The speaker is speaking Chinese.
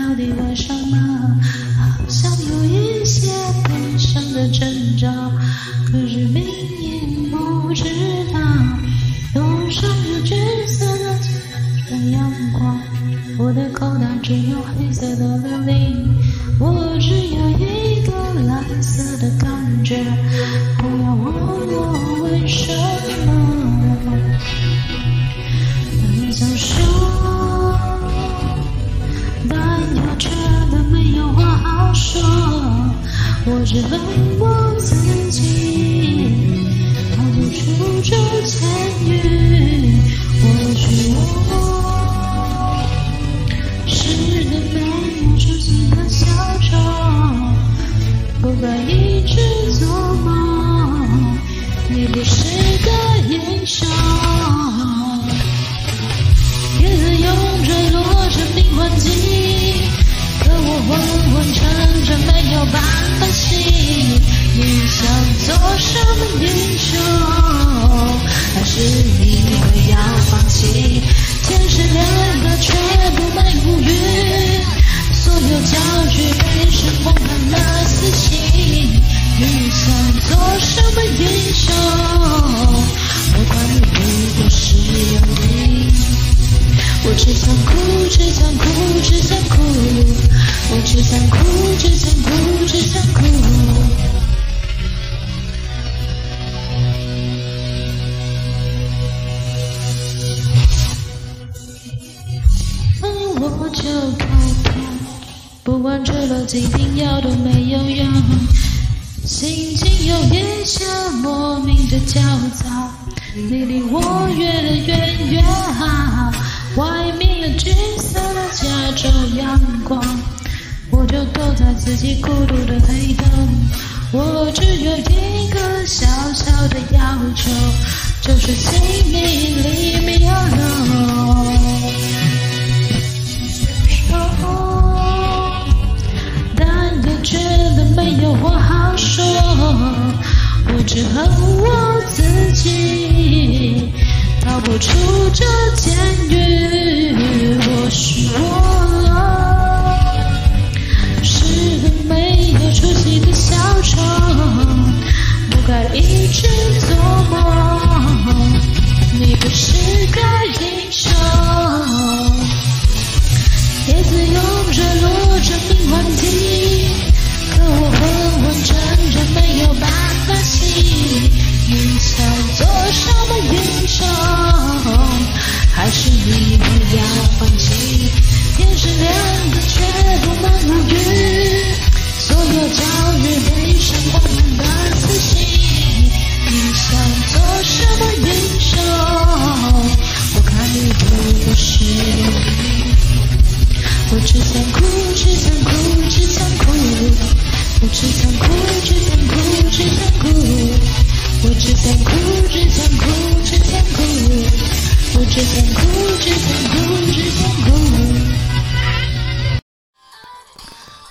到底为什么？好像有一些悲伤的征兆，可是明明不知道。头上有橘色的阳光，我的口袋只有黑色的琉璃，我只有一个蓝色的感觉。不要没有话好说。我只恨我自己逃不。出这监狱，或许我是个没有出息的小丑，不该一直做梦。你不是个英雄，想做什么英雄？还是你会要放弃？天是亮的，却布满乌云，所有焦距被尘封满了死气。你想做什么英雄？我管你不过是有你。我只想哭，只想哭，只想哭。我只想哭，只想哭，只想哭。不管吃了几瓶药都没有用，心情有一些莫名的焦躁。你离我越远越好，外面有橘色的加州阳光，我就躲在自己孤独的黑洞。我只有一个小小的要求，就是请你 leave me alone。觉得没有话好说，我只恨我自己逃不出这监狱。或许我是个没有出息的小丑，不该一直做梦。你不是个什么英雄？我看你不过是。我只想哭，只想哭，只想哭。我只想哭，只想哭，只想哭。我只想哭，只想哭，只想哭。我只想哭，只想哭，